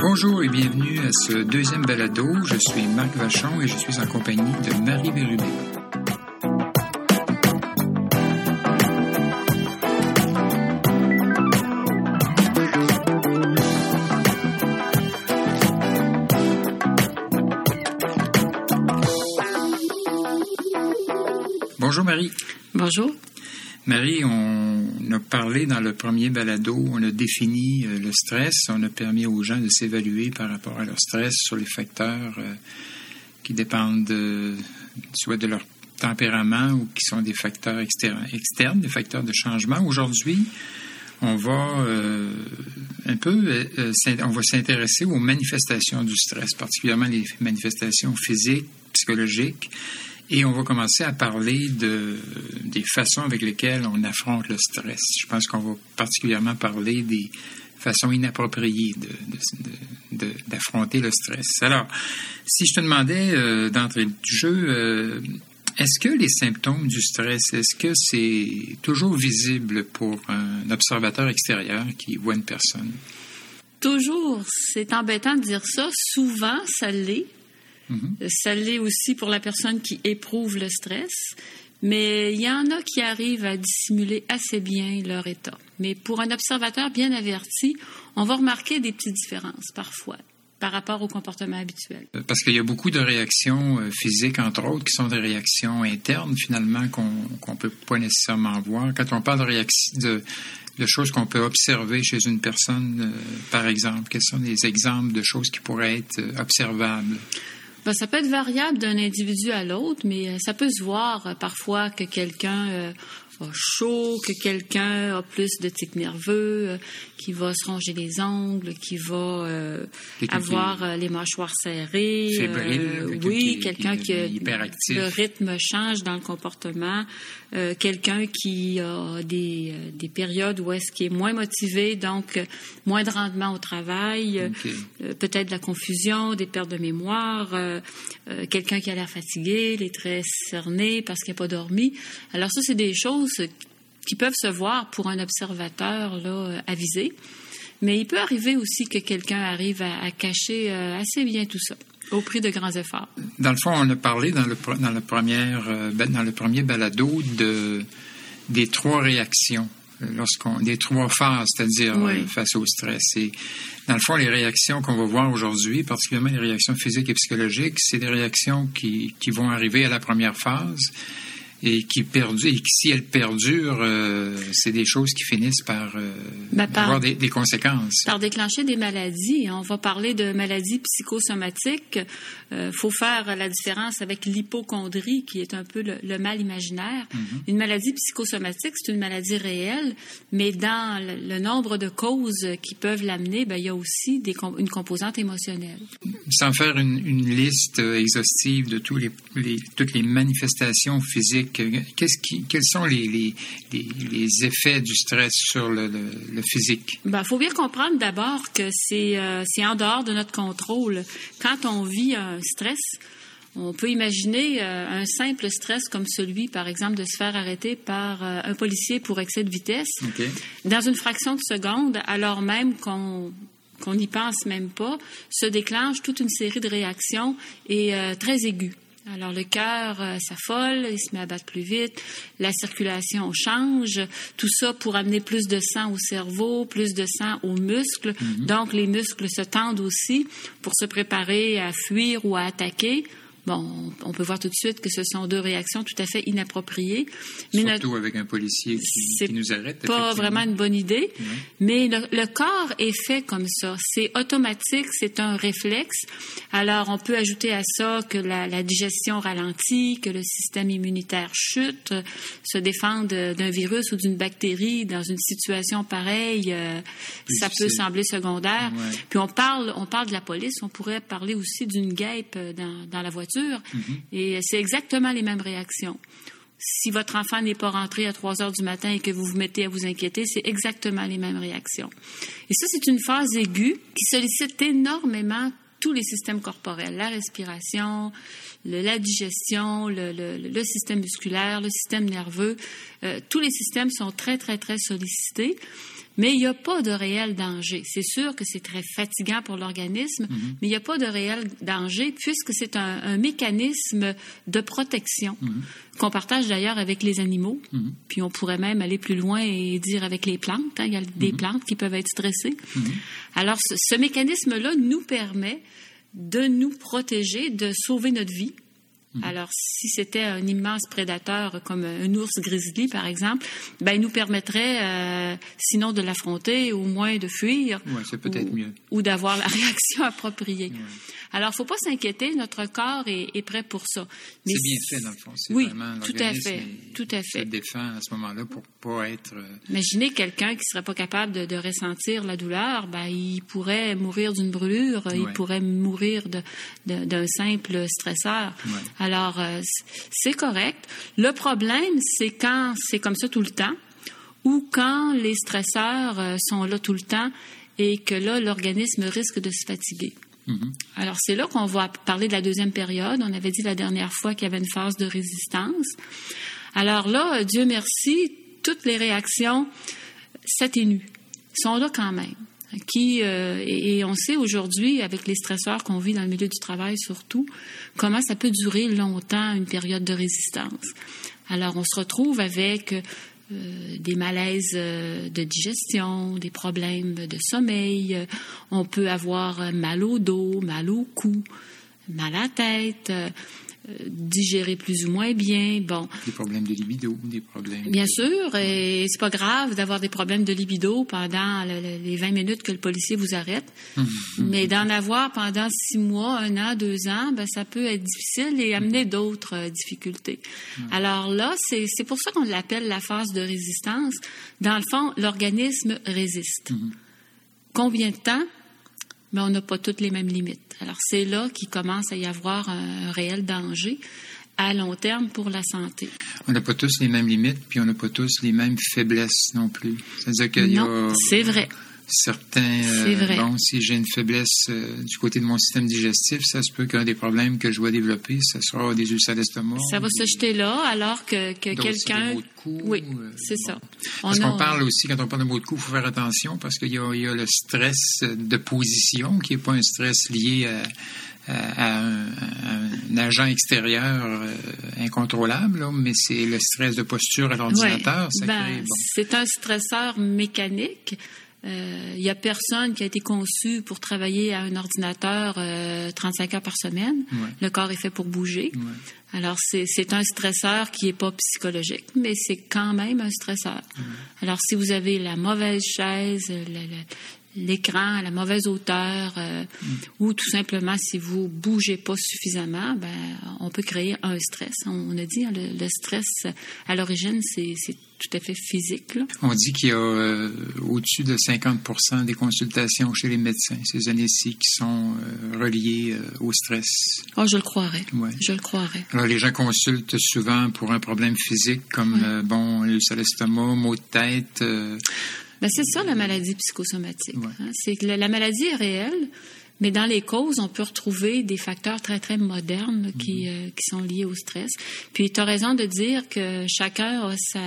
Bonjour et bienvenue à ce deuxième balado. Je suis Marc Vachon et je suis en compagnie de Marie Bérubé. Bonjour. Marie, on a parlé dans le premier balado, on a défini euh, le stress, on a permis aux gens de s'évaluer par rapport à leur stress sur les facteurs euh, qui dépendent de, soit de leur tempérament ou qui sont des facteurs externes, des facteurs de changement. Aujourd'hui, on va euh, un peu, on va s'intéresser aux manifestations du stress, particulièrement les manifestations physiques, psychologiques. Et on va commencer à parler de, des façons avec lesquelles on affronte le stress. Je pense qu'on va particulièrement parler des façons inappropriées d'affronter le stress. Alors, si je te demandais euh, d'entrer du jeu, euh, est-ce que les symptômes du stress, est-ce que c'est toujours visible pour un observateur extérieur qui voit une personne? Toujours. C'est embêtant de dire ça. Souvent, ça l'est. Mm-hmm. Ça l'est aussi pour la personne qui éprouve le stress. Mais il y en a qui arrivent à dissimuler assez bien leur état. Mais pour un observateur bien averti, on va remarquer des petites différences parfois par rapport au comportement habituel. Euh, parce qu'il y a beaucoup de réactions euh, physiques, entre autres, qui sont des réactions internes, finalement, qu'on ne peut pas nécessairement voir. Quand on parle de, de, choses qu'on peut observer chez une personne, euh, par exemple, quels sont des exemples de choses qui pourraient être observables? Ben, ça peut être variable d'un individu à l'autre, mais euh, ça peut se voir euh, parfois que quelqu'un euh, chaud, que quelqu'un a plus de tics nerveux, euh, qui va se ronger les ongles, qui va euh, avoir euh, les mâchoires serrées. oui, quelqu'un qui a, le rythme change dans le comportement. quelqu'un qui a des, des périodes où est-ce qu'il est moins motivé, donc moins de rendement au travail, peut-être de la confusion, des pertes de mémoire, quelqu'un qui a l'air fatigué, les traits cernés parce qu'il n'a pas dormi. Alors ça, c'est des choses qui peuvent se voir pour un observateur là, euh, avisé. Mais il peut arriver aussi que quelqu'un arrive à, cacher euh, assez bien tout ça au prix de grands efforts. Dans le fond, on a parlé dans le, dans le, première, euh, ben, dans le premier balado de, des trois réactions, lorsqu'on, des trois phases, c'est-à-dire face au stress. Et dans le fond, les réactions qu'on va voir aujourd'hui, particulièrement les réactions physiques et psychologiques, c'est des réactions qui, qui vont arriver à la première phase et qui perdure, et si elles perdurent, euh, c'est des choses qui finissent par, euh, ben, avoir des, des, conséquences. Par déclencher des maladies. On va parler de maladies psychosomatiques. Il euh, faut faire la différence avec l'hypochondrie, qui est un peu le, mal imaginaire. Mm-hmm. Une maladie psychosomatique, c'est une maladie réelle, mais dans le, nombre de causes qui peuvent l'amener, ben, il y a aussi des, une composante émotionnelle. Sans faire une, une liste exhaustive de tous les, les, toutes les manifestations physiques Qu'est-ce qui, quels sont les, les, effets du stress sur le, physique? Il ben, faut bien comprendre d'abord que euh, c'est en dehors de notre contrôle. Quand on vit un stress, on peut imaginer euh, un simple stress comme celui, par exemple, de se faire arrêter par euh, un policier pour excès de vitesse. Dans une fraction de seconde, alors même qu'on qu'on n'y pense même pas, se déclenche toute une série de réactions et très aiguës. Alors le cœur euh, s'affole, il se met à battre plus vite, la circulation change, tout ça pour amener plus de sang au cerveau, plus de sang aux muscles. Mhm. Donc les muscles se tendent aussi pour se préparer à fuir ou à attaquer. Bon, on peut voir tout de suite que ce sont deux réactions tout à fait inappropriées. Mais Surtout avec un policier qui, nous arrête. Pas vraiment une bonne idée. Mais le, corps est fait comme ça. C'est automatique, c'est un réflexe. Alors, on peut ajouter à ça que la, digestion ralentit, que le système immunitaire chute, se défendre d'un virus ou d'une bactérie dans une situation pareille, euh, ça peut sembler secondaire. Puis on parle, on parle de la police, on pourrait parler aussi d'une guêpe dans, dans la voiture Mhm. Et c'est exactement les mêmes réactions. Si votre enfant n'est pas rentré à 3 heures du matin et que vous vous mettez à vous inquiéter, c'est exactement les mêmes réactions. Et ça, c'est une phase aiguë qui sollicite énormément tous les systèmes corporels, la respiration, la digestion, le, système musculaire, le système nerveux. Euh, tous les systèmes sont très, très, très sollicités mais il n'y a pas de réel danger. C'est sûr que c'est très fatigant pour l'organisme, mhm. mais il n'y a pas de réel danger puisque c'est un, mécanisme de protection mhm. qu'on partage d'ailleurs avec les animaux. Mhm. Puis on pourrait même aller plus loin et dire avec les plantes. Hein. Il y a des plantes qui peuvent être stressées. Alors ce mécanisme-là nous permet de nous protéger, de sauver notre vie Mhm. Alors, si c'était un immense prédateur comme un ours grizzly, par exemple, ben, il nous permettrait, euh, sinon de l'affronter, au moins de fuir. c'est peut-être mieux. Ou d'avoir la réaction appropriée. Alors, faut pas s'inquiéter, notre corps est, prêt pour ça. C'est bien fait, dans le fond. Oui, tout à fait. Tout à fait. Se défend à ce moment-là pour pas être... Euh, Imaginez quelqu'un qui serait pas capable de, ressentir la douleur, ben, il pourrait mourir d'une brûlure, il pourrait mourir d'un simple stresseur. Alors, euh, c'est correct. Le problème, c'est quand c'est comme ça tout le temps ou quand les stresseurs euh, sont là tout le temps et que là, l'organisme risque de se fatiguer. Mm-hmm. Alors, c'est là qu'on va parler de la deuxième période. On avait dit la dernière fois qu'il y avait une phase de résistance. Alors là, Dieu merci, toutes les réactions s'atténuent, sont là quand même. Qui, euh, et, on sait aujourd'hui, avec les stresseurs qu'on vit dans le milieu du travail surtout, comment ça peut durer longtemps une période de résistance. Alors, on se retrouve avec euh, des malaises euh, de digestion, des problèmes de sommeil. On peut avoir mal au dos, mal au cou, mal à tête digérer plus ou moins bien. Bon. Des problèmes de libido, des problèmes. Bien sûr, et c'est pas grave d'avoir des problèmes de libido pendant les 20 minutes que le policier vous arrête. Hum. Mais d'en avoir pendant six mois, un an, deux ans, ben, ça peut être difficile et amener hum. d'autres euh, difficultés. Alors là, c'est pour ça qu'on l'appelle la phase de résistance. Dans le fond, l'organisme résiste. Combien de temps? Mais on n'a pas toutes les mêmes limites. Alors c'est là qu'il commence à y avoir un, réel danger à long terme pour la santé. On n'a pas tous les mêmes limites, puis on n'a pas tous les mêmes faiblesses non plus. C'est-à-dire qu'il y a... c'est vrai certains. Euh, bon, si j'ai une faiblesse euh, du côté de mon système digestif, ça se peut qu'un des problèmes que je vais développer, ce sera des ulcères d'estomac. Ça va se jeter là, alors que, que quelqu'un. Oui, euh, c'est ça. Parce qu'on parle aussi, quand on parle de maux de cou, il faut faire attention parce qu'il y, y, a le stress de position qui n'est pas un stress lié à. un, agent extérieur incontrôlable, mais c'est le stress de posture à l'ordinateur. Ben, c'est un stresseur mécanique il euh, n'y a personne qui a été conçu pour travailler à un ordinateur 35 euh, heures par semaine. Le corps est fait pour bouger. Alors, c'est un stresseur qui n'est pas psychologique, mais c'est quand même un stresseur. Alors, si vous avez la mauvaise chaise, l'écran à la mauvaise hauteur, euh, mm. ou tout simplement si vous bougez pas suffisamment, ben, on peut créer un stress. On, a dit, hein, le, stress, à l'origine, c'est tout à fait physique. On dit qu'il y a euh, au-dessus de 50% des consultations chez les médecins ces années-ci qui sont euh, reliées au stress. Oh, je le croirais. Je le croirais. Alors, les gens consultent souvent pour un problème physique comme, bon, le l'estomac, maux de tête. Ben, c'est ça la maladie psychosomatique. Hein. C'est que la, maladie est réelle, mais dans les causes, on peut retrouver des facteurs très, très modernes qui, mm-hmm. euh, qui sont liés au stress. Puis, tu as raison de dire que chacun a sa,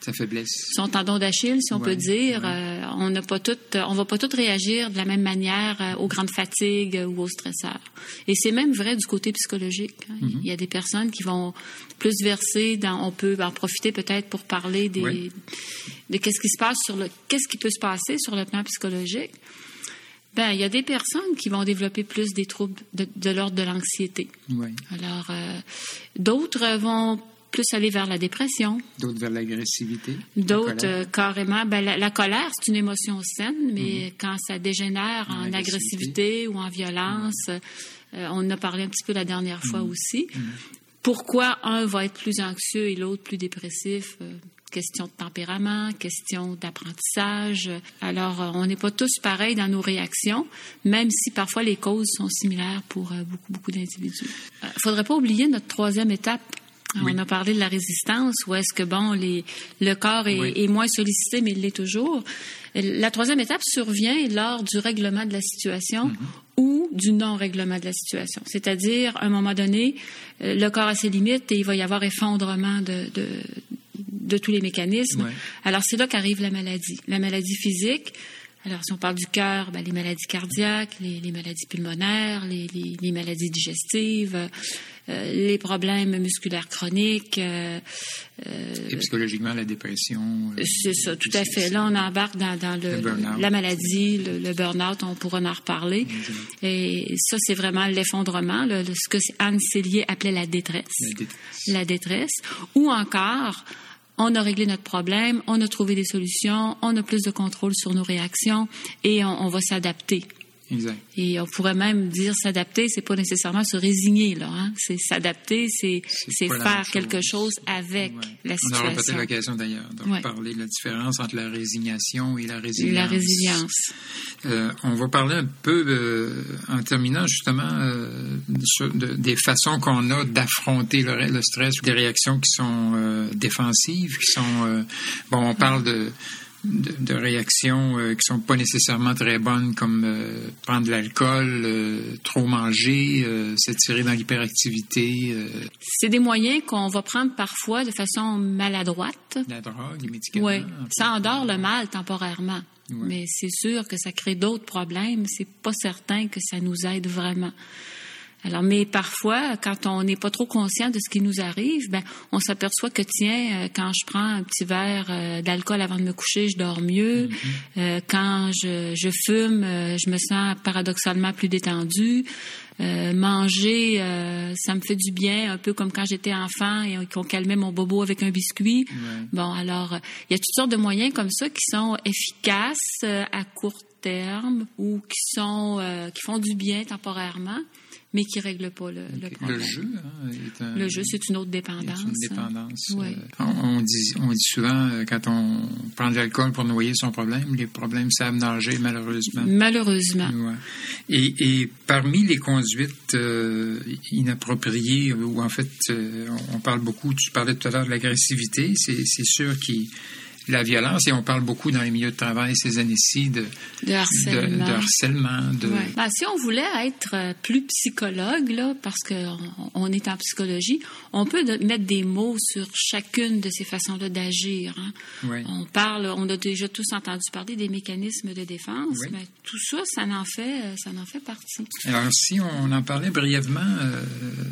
sa faiblesse. Son tendon d'Achille, si on peut dire. Euh, on n'a pas tout, on va pas tous réagir de la même manière euh, aux grandes fatigues ou aux stresseurs. Et c'est même vrai du côté psychologique. Hein. Mm-hmm. Il y a des personnes qui vont plus verser dans, on peut en profiter peut-être pour parler des, de qu'est-ce qui se passe sur le, qu'est-ce qui peut se passer sur le plan psychologique. Ben, il y a des personnes qui vont développer plus des troubles de, l'ordre de l'anxiété. Oui. Alors, euh, d'autres vont plus aller vers la dépression. D'autres vers l'agressivité. D'autres euh, carrément. Ben, la, colère, c'est une émotion saine, mais mhm. quand ça dégénère en, agressivité. ou en violence, euh, on en a parlé un petit peu la dernière fois mhm. aussi. Mhm. Pourquoi un va être plus anxieux et l'autre plus dépressif? Question de tempérament, question d'apprentissage. Alors, euh, on n'est pas tous pareils dans nos réactions, même si parfois les causes sont similaires pour euh, beaucoup, beaucoup d'individus. Il euh, ne faudrait pas oublier notre troisième étape. On a parlé de la résistance, où est-ce que bon, les, le corps est, moins sollicité, mais il l'est toujours. La troisième étape survient lors du règlement de la situation, mm-hmm. ou du non-règlement de la situation. C'est-à-dire, à un moment donné, le corps a ses limites et il va y avoir effondrement de, de, de tous les mécanismes. Alors, c'est là qu'arrive la maladie. La maladie physique, alors, si on parle du cœur, ben, les maladies cardiaques, les, les maladies pulmonaires, les, les, les maladies digestives, euh, les problèmes musculaires chroniques. Euh, euh, Et psychologiquement, la dépression. c'est ça, tout à fait. Là, on embarque dans, dans le, la maladie, le, le burn-out, on pourra en reparler. Et ça, c'est vraiment l'effondrement, ce que Anne Célier appelait la détresse. La détresse. La détresse. Ou encore, on a réglé notre problème, on a trouvé des solutions, on a plus de contrôle sur nos réactions et on, va s'adapter. Exact. Et on pourrait même dire s'adapter, c'est pas nécessairement se résigner là. Hein? C'est s'adapter, c'est faire quelque chose avec ouais. la situation. On aura peut-être l'occasion d'ailleurs de ouais. parler de la différence entre la résignation et la résilience. La résilience. Euh, on va parler un peu euh, en terminant justement euh, sur, de, des façons qu'on a d'affronter le, le, stress, des réactions qui sont défensives, qui sont bon. On parle de de, de, réactions euh, qui sont pas nécessairement très bonnes, comme euh, prendre de l'alcool, euh, trop manger, euh, s'étirer dans l'hyperactivité. C'est des moyens qu'on va prendre parfois de façon maladroite. La drogue, les médicaments. Oui, ça endort le mal temporairement. Ouais. Mais c'est sûr que ça crée d'autres problèmes. C'est pas certain que ça nous aide vraiment. Alors, mais parfois, quand on n'est pas trop conscient de ce qui nous arrive, ben, on s'aperçoit que tiens, euh, quand je prends un petit verre euh, d'alcool avant de me coucher, je dors mieux. Mm -hmm. euh, quand je, je fume, je me sens paradoxalement plus détendu. Euh, manger, euh, ça me fait du bien, un peu comme quand j'étais enfant et qu'on calmait mon bobo avec un biscuit. Ouais. Bon, alors, il y a toutes sortes de moyens comme ça qui sont efficaces à court terme ou qui sont qui font du bien temporairement mais qui ne règle pas le, okay. le problème. Le jeu, hein, est un, le jeu, c'est une autre dépendance. Une dépendance. Hein. Oui. Euh, on, dit, on dit souvent, euh, quand on prend de l'alcool pour noyer son problème, les problèmes savent nager, malheureusement. Malheureusement. Ouais. Et, et, parmi les conduites euh, inappropriées, ou en fait, euh, on parle beaucoup, tu parlais tout à l'heure de l'agressivité, c'est sûr qu'il la violence, et on parle beaucoup dans les milieux de travail ces années-ci de, de harcèlement. De, de harcèlement de... Ouais. Ben, si on voulait être plus psychologue, là, parce qu'on on est en psychologie, on peut mettre des mots sur chacune de ces façons-là d'agir. Hein. Ouais. On parle, on a déjà tous entendu parler des mécanismes de défense, ouais. mais tout ça, ça en fait, ça en fait partie. Alors, si on en parlait brièvement euh,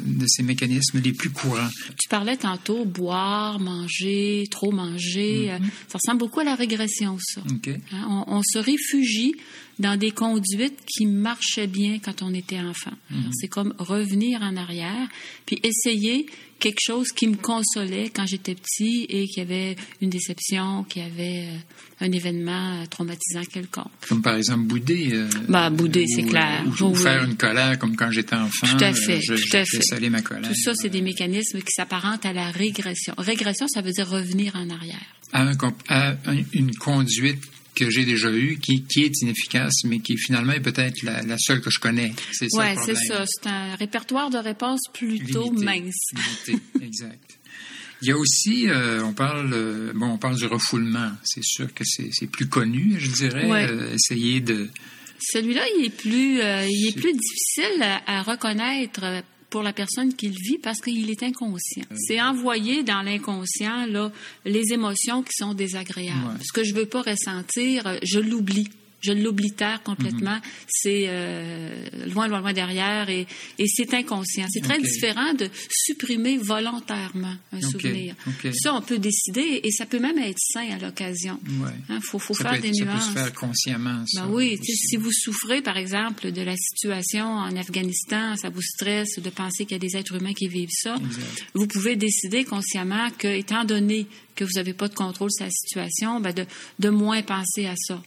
de ces mécanismes les plus courants. Tu parlais tantôt boire, manger, trop manger. Mm -hmm. Ça ressemble beaucoup à la régression, ça. Okay. Hein, on, on, se réfugie dans des conduites qui marchaient bien quand on était enfant. Mm -hmm. C'est comme revenir en arrière, puis essayer quelque chose qui me consolait quand j'étais petit et qui avait une déception, qui avait euh, un événement traumatisant quelconque. Comme par exemple bouder. Euh, bah, bouder, c'est clair. Ou, ou faire une colère comme quand j'étais enfant. Tout à fait. Je, tout à je fait. saler ma colère. Tout ça, c'est des mécanismes qui s'apparentent à la régression. Régression, ça veut dire revenir en arrière. À, un, à une conduite que j'ai déjà eue, qui, qui est inefficace, mais qui finalement est peut-être la, la, seule que je connais. C'est ça. Oui, c'est ça. C'est un répertoire de réponses plutôt Limité. mince. Limité. exact. Il y a aussi, euh, on parle, euh, bon, on parle du refoulement. C'est sûr que c'est plus connu, je dirais. Ouais. Euh, essayer de. Celui-là, il est plus, il est plus difficile à, à reconnaître pour la personne qui le vit parce qu'il est inconscient. Euh. C'est envoyer dans l'inconscient là les émotions qui sont désagréables. Ouais. Ce que je veux pas ressentir, je l'oublie je l'oblitère complètement. Mm -hmm. C'est euh, loin, loin, loin derrière et, et c'est inconscient. C'est très okay. différent de supprimer volontairement un okay. souvenir. Okay. Ça, on peut décider et ça peut même être sain à l'occasion. Il ouais. hein, faut, faire être, des ça nuances. Ça peut se faire consciemment. Ça, ben oui, si vous souffrez, par exemple, de la situation en Afghanistan, ça vous stresse de penser qu'il y a des êtres humains qui vivent ça, exact. vous pouvez décider consciemment que, étant donné que vous n'avez pas de contrôle sur la situation, ben de, de moins penser à ça.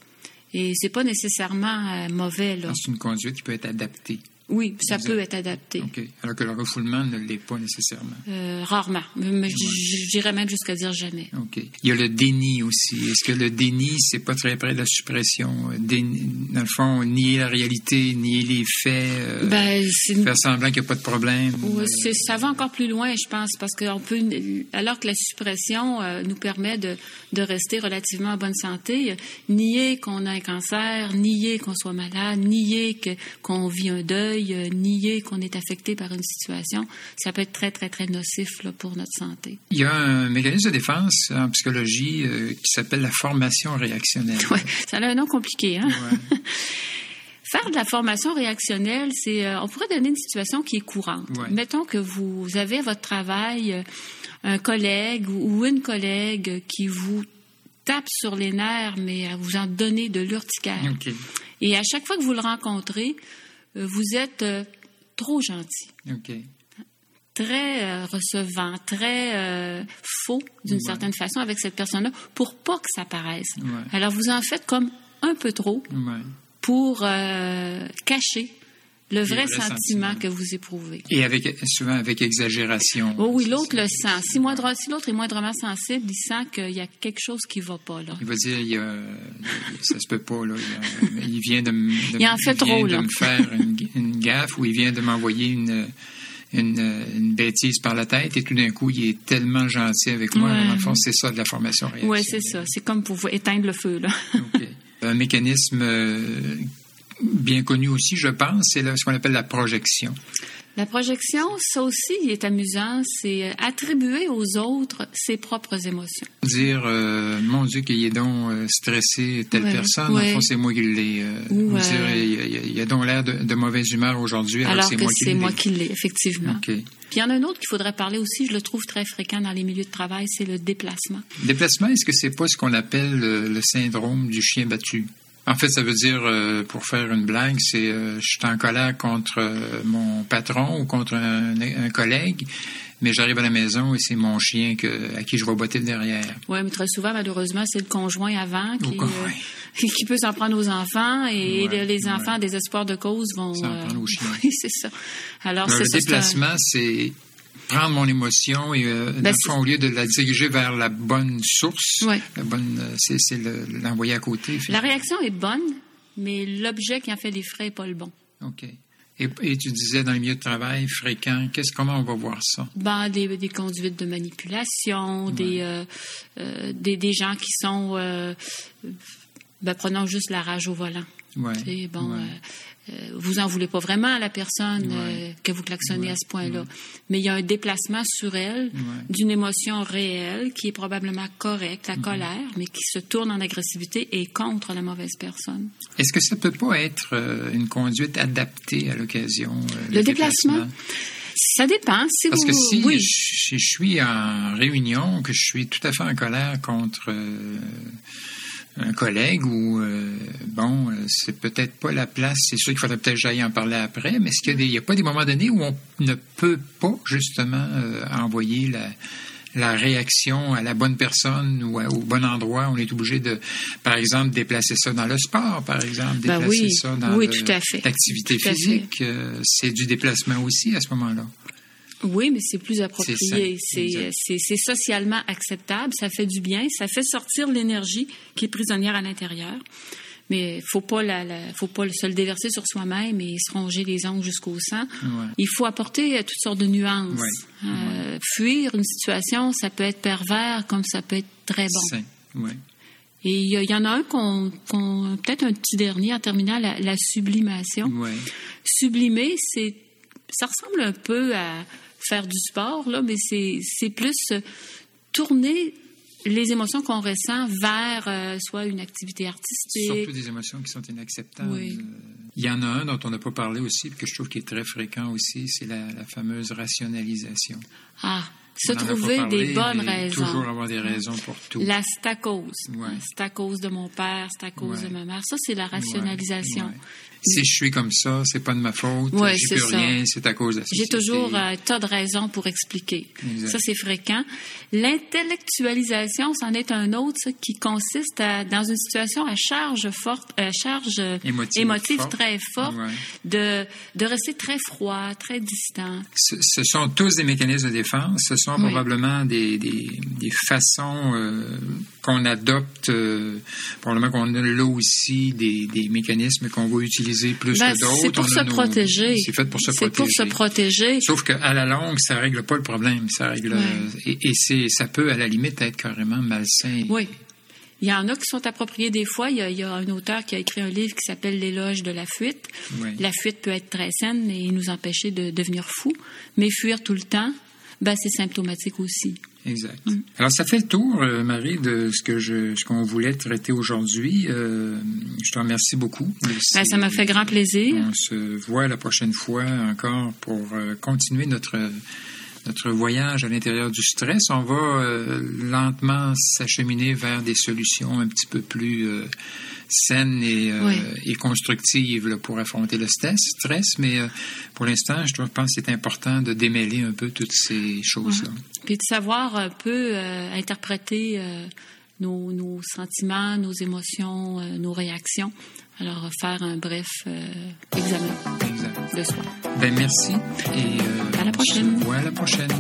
Et c'est pas nécessairement euh, mauvais. C'est une conduite qui peut être adaptée. Oui, ça peut être adapté. OK. Alors que le refoulement ne l'est pas nécessairement. Euh, rarement. Mais je, dirais même jusqu'à dire jamais. OK. Il y a le déni aussi. Est-ce que le déni, c'est pas très près de la suppression? Déni- dans le fond, nier la réalité, nier les faits, euh, Ben, faire semblant qu'il n'y a pas de problème. Ça va encore plus loin, je pense, parce qu'on peut, alors que la suppression euh, nous permet de, de rester relativement en bonne santé, euh, nier qu'on a un cancer, nier qu'on soit malade, nier que qu'on vit un deuil, euh, nier qu'on est affecté par une situation, ça peut être très très très nocif là, pour notre santé. Il y a un mécanisme de défense en psychologie euh, qui s'appelle la formation réactionnelle. Ça a un nom compliqué, hein? Ouais. Faire de la formation réactionnelle, c'est, euh, on pourrait donner une situation qui est courante. Ouais. Mettons que vous avez à votre travail un collègue ou, une collègue qui vous tape sur les nerfs, mais à vous en donner de l'urticaire. Et à chaque fois que vous le rencontrez, vous êtes euh, trop gentil, OK. très euh, recevant, très euh, faux d'une Ouais. certaine façon avec cette personne-là pour pas que ça paraisse. Ouais. Alors vous en faites comme un peu trop Ouais. pour euh, cacher le vrai, sentiment que vous éprouvez. Et avec, souvent avec exagération. Oh oui, l'autre le sent. Si, moindre- si l'autre est moindrement sensible, il sent qu'il y a quelque chose qui va pas là. Il va dire, il a, ça se peut pas, là. Il, vient de, me- de- Il en fait vient trop, de là. me faire une, une gaffe ou il vient de m'envoyer une, une, une bêtise par la tête et tout d'un coup, il est tellement gentil avec moi. Ouais. Dans le fond, c'est ça de la formation réactionnelle. Oui, c'est ça. C'est comme pour éteindre le feu, là. Un mécanisme euh, bien connu aussi, je pense, c'est ce qu'on appelle la projection. La projection, ça aussi, il est amusant, c'est euh, attribuer aux autres ses propres émotions. Dire, euh, mon Dieu, qu'il est donc euh, stressé, telle Ouais, personne, ouais. fond, c'est moi qui l'ai. euh, dire, il, a- il y a donc l'air de, de mauvaise humeur aujourd'hui, alors, Alors c'est que moi qui c'est l'ai. moi qui l'ai, effectivement. Puis il y en a un autre qu'il faudrait parler aussi, je le trouve très fréquent dans les milieux de travail, c'est le déplacement. Déplacement, est-ce que c'est pas ce qu'on appelle le syndrome du chien battu? En fait, ça veut dire, euh, pour faire une blague, c'est euh, je suis en colère contre euh, mon patron ou contre un, un collègue, mais j'arrive à la maison et c'est mon chien que, à qui je vais botter derrière. Oui, mais très souvent, malheureusement, c'est le conjoint avant qui, conjoint. euh, qui peut s'en prendre aux enfants et Ouais, les- les ouais. enfants, des espoirs de cause, vont. S'en prendre aux chiens. Oui, c'est ça. Alors, le déplacement, c'est prendre mon émotion et, euh, Ben, au lieu de la diriger vers la bonne source, Ouais. la bonne, euh, c'est, c'est le- l'envoyer à côté. La réaction est bonne, mais l'objet qui en fait les frais n'est pas le bon. OK. Et, et tu disais dans les milieux de travail fréquents, qu'est-ce, comment on va voir ça? Ben, des, des conduites de manipulation, des, euh, euh, des, des gens qui sont, ben, prenons juste la rage au volant. Ouais. Tu sais, bon, ouais. Euh, vous en voulez pas vraiment à la personne euh, que vous klaxonnez Ouais. à ce point-là. Mais il y a un déplacement sur elle d'une émotion réelle qui est probablement correcte, la Mm-hmm. colère, mais qui se tourne en agressivité et contre la mauvaise personne. Est-ce que ça peut pas être euh, une conduite adaptée à l'occasion? euh, Le déplacement? Ça dépend. Si Parce vous, que si oui. je, je suis en réunion, que je suis tout à fait en colère contre un collègue ou euh, bon, euh, c'est peut-être pas la place. C'est sûr qu'il faudrait peut-être j'aille en parler après, mais est-ce qu'il y a n'y a, pas des moments donnés où on ne peut pas justement euh, envoyer la la réaction à la bonne personne ou à- au bon endroit, on est obligé de, par exemple, déplacer ça dans le sport, par exemple, Ben déplacer oui, ça dans oui, l'activité physique. euh, c'est du déplacement aussi à ce moment-là. Oui, mais c'est plus approprié. C'est socialement acceptable. Ça fait du bien. Ça fait sortir l'énergie qui est prisonnière à l'intérieur. Mais faut pas la, la- faut pas se le déverser sur soi-même et se ronger les ongles jusqu'au sang. Ouais. Il faut apporter euh, toutes sortes de nuances. Ouais. Euh, Fuir une situation, ça peut être pervers comme ça peut être très bon. Et il y, en a un qu'on, qu'on- peut-être un petit dernier en terminant, la, la sublimation. Sublimer, c'est, ça ressemble un peu à faire du sport, là, mais c'est, plus euh, tourner les émotions qu'on ressent vers euh, soit une activité artistique. Surtout des émotions qui sont inacceptables. Oui. Il y en a un dont on n'a pas parlé aussi, que je trouve qui est très fréquent aussi, c'est la, la fameuse rationalisation. Ah, se On trouver parlé, des bonnes raisons. Toujours avoir des raisons pour tout. La c'est à cause. Ouais. C'est à cause de mon père, c'est à cause Ouais. de ma mère. Ça, c'est la rationalisation. Ouais. Si je suis comme ça, c'est pas de ma faute, Ouais, j'y peux ça. rien, c'est à cause de la J'ai toujours un tas de raisons pour expliquer. Exact. Ça, c'est fréquent. L'intellectualisation, c'en est un autre ça, qui consiste à, dans une situation à charge forte, à charge euh, Émotive émotive forte. très forte, Ouais. de, de rester très froid, très distant. Ce, ce sont tous des mécanismes de défense. Ce sont Oui. probablement des, des, des façons euh, qu'on adopte. euh, probablement qu'on a là aussi des, des mécanismes qu'on va utiliser plus Ben, que d'autres. c'est pour On se nos- protéger. C'est fait pour se protéger. pour se protéger. Sauf qu'à la longue, ça règle pas le problème. Ça règle Ouais. et, et c'est ça peut à la limite être carrément malsain. Oui. Il y en a qui sont appropriés des fois. Il y a, il y a un auteur qui a écrit un livre qui s'appelle L'éloge de la fuite. Oui. La fuite peut être très saine et nous empêcher de devenir fous, mais fuir tout le temps, ben, c'est symptomatique aussi. Exact. Mm. Alors, ça fait le tour, euh, Marie, de ce que je, ce qu'on voulait traiter aujourd'hui. Euh, je te remercie beaucoup. Ben, ça m'a fait grand plaisir. On se voit la prochaine fois encore pour euh, continuer notre notre voyage à l'intérieur du stress. On va euh, lentement s'acheminer vers des solutions un petit peu plus euh, saines et, euh, Oui. et constructives là, pour affronter le stress. stress mais pour l'instant, je pense que c'est important de démêler un peu toutes ces choses-là. Puis de savoir un peu interpréter nos, nos sentiments, nos émotions, nos réactions. Alors, faire un bref euh, examen Exact. de soi. Ben merci et euh, la prochaine. à la prochaine.